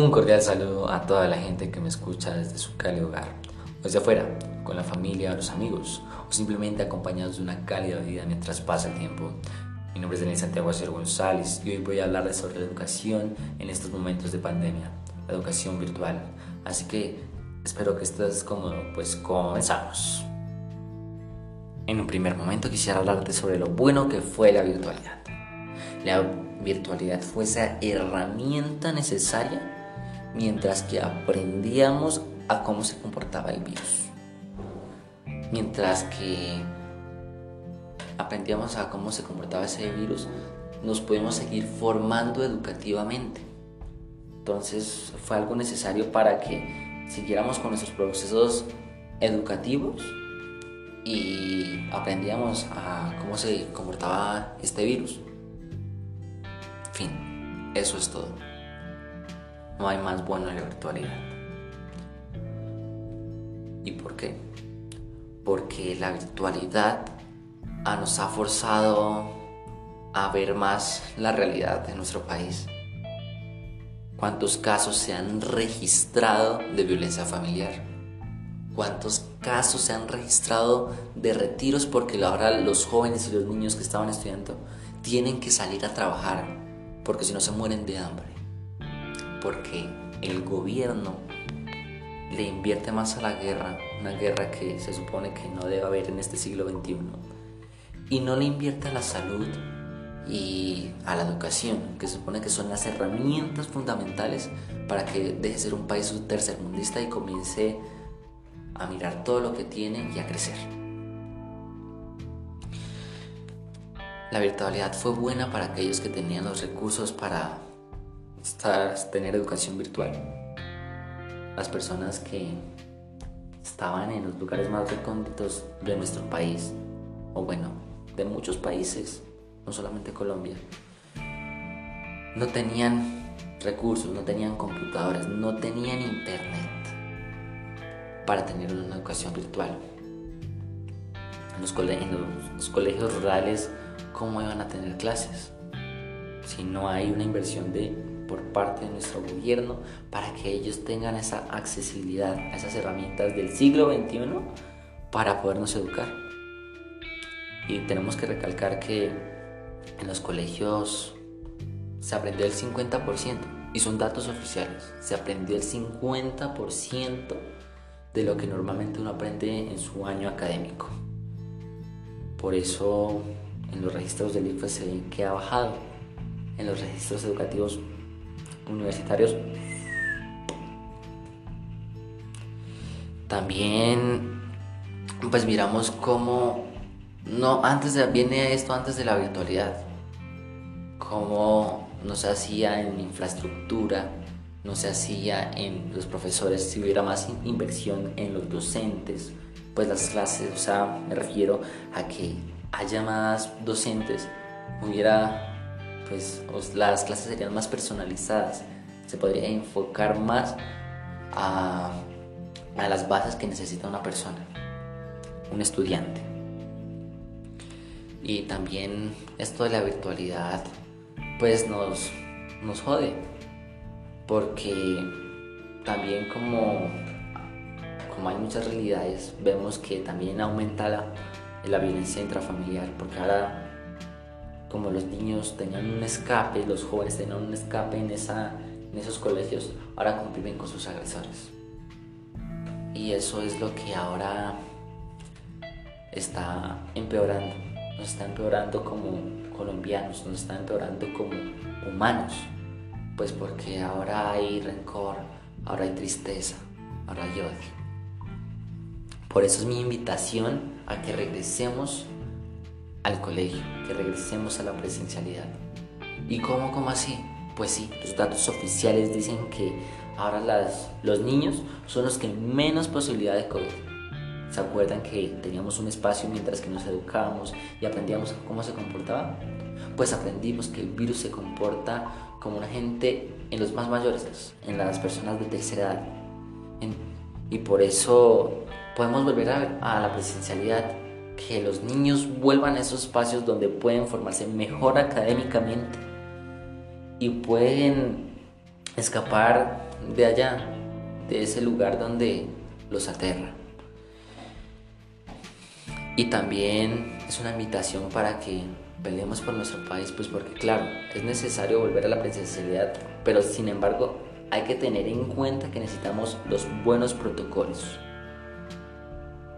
Un cordial saludo a toda la gente que me escucha desde su cálido hogar, o desde afuera, con la familia o los amigos, o simplemente acompañados de una cálida vida mientras pasa el tiempo. Mi nombre es Daniel Santiago Acer González y hoy voy a hablarles sobre la educación en estos momentos de pandemia, la educación virtual. Así que espero que estés cómodo, pues comenzamos. En un primer momento quisiera hablarte sobre lo bueno que fue la virtualidad. La virtualidad fue esa herramienta necesaria mientras que aprendíamos a cómo se comportaba el virus. Mientras que aprendíamos a cómo se comportaba ese virus, nos pudimos seguir formando educativamente. Entonces fue algo necesario para que siguiéramos con nuestros procesos educativos y aprendíamos a cómo se comportaba este virus. Fin, eso es todo. No hay más bueno en la virtualidad. ¿Y por qué? Porque la virtualidad nos ha forzado a ver más la realidad de nuestro país. ¿Cuántos casos se han registrado de violencia familiar? ¿Cuántos casos se han registrado de retiros porque ahora los jóvenes y los niños que estaban estudiando tienen que salir a trabajar porque si no se mueren de hambre? Porque el gobierno le invierte más a la guerra, una guerra que se supone que no debe haber en este siglo XXI, y no le invierte a la salud y a la educación, que se supone que son las herramientas fundamentales para que deje de ser un país tercermundista y comience a mirar todo lo que tiene y a crecer. La virtualidad fue buena para aquellos que tenían los recursos para tener educación virtual. Las personas que estaban en los lugares más recónditos de nuestro país, o bueno, de muchos países, no solamente Colombia, no tenían recursos, no tenían computadoras, no tenían internet para tener una educación virtual. En los, los colegios rurales, ¿cómo iban a tener clases? Si no hay una inversión de por parte de nuestro gobierno para que ellos tengan esa accesibilidad a esas herramientas del siglo XXI para podernos educar. Y tenemos que recalcar que en los colegios se aprendió el 50%, y son datos oficiales, se aprendió el 50% de lo que normalmente uno aprende en su año académico. Por eso en los registros del IFE se que ha bajado. En los registros educativos universitarios. También, pues miramos cómo, no, antes de, viene esto antes de la virtualidad, cómo no se hacía en infraestructura, no se hacía en los profesores, si hubiera más inversión en los docentes, pues las clases, o sea, me refiero a que haya más docentes, hubiera pues las clases serían más personalizadas, se podría enfocar más a, a las bases que necesita una persona, un estudiante. Y también esto de la virtualidad, pues nos, nos jode, porque también como, como hay muchas realidades, vemos que también aumenta la, la violencia intrafamiliar, porque ahora como los niños tenían un escape, los jóvenes tenían un escape en, esa, en esos colegios, ahora conviven con sus agresores. Y eso es lo que ahora está empeorando. Nos está empeorando como colombianos, nos está empeorando como humanos. Pues porque ahora hay rencor, ahora hay tristeza, ahora hay odio. Por eso es mi invitación a que regresemos al colegio, que regresemos a la presencialidad. ¿Y cómo, cómo así? Pues sí, los datos oficiales dicen que ahora las, los niños son los que menos posibilidad de COVID. ¿Se acuerdan que teníamos un espacio mientras que nos educábamos y aprendíamos cómo se comportaba? Pues aprendimos que el virus se comporta como un agente en los más mayores, en las personas de tercera edad. y por eso podemos volver a, a la presencialidad que los niños vuelvan a esos espacios donde pueden formarse mejor académicamente y pueden escapar de allá, de ese lugar donde los aterra. Y también es una invitación para que peleemos por nuestro país, pues porque claro, es necesario volver a la presencialidad, pero sin embargo hay que tener en cuenta que necesitamos los buenos protocolos.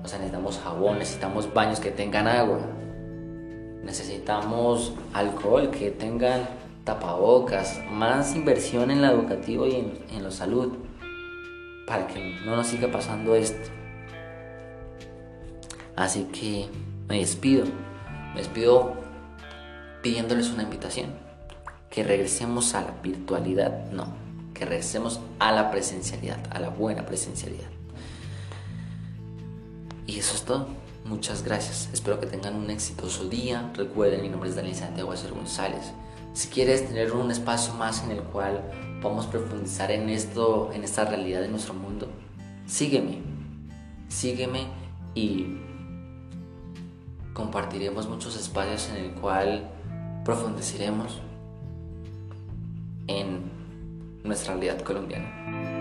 O sea, necesitamos jabón, necesitamos baños que tengan agua, necesitamos alcohol, que tengan tapabocas, más inversión en la educativa y en, en la salud, para que no nos siga pasando esto. Así que me despido, me despido pidiéndoles una invitación, que regresemos a la virtualidad, no, que regresemos a la presencialidad, a la buena presencialidad. Y eso es todo. Muchas gracias. Espero que tengan un exitoso día. Recuerden, mi nombre es Daniel Santiago Acer González. Si quieres tener un espacio más en el cual podamos profundizar en esto, en esta realidad de nuestro mundo, sígueme. Sígueme y compartiremos muchos espacios en el cual profundizaremos en nuestra realidad colombiana.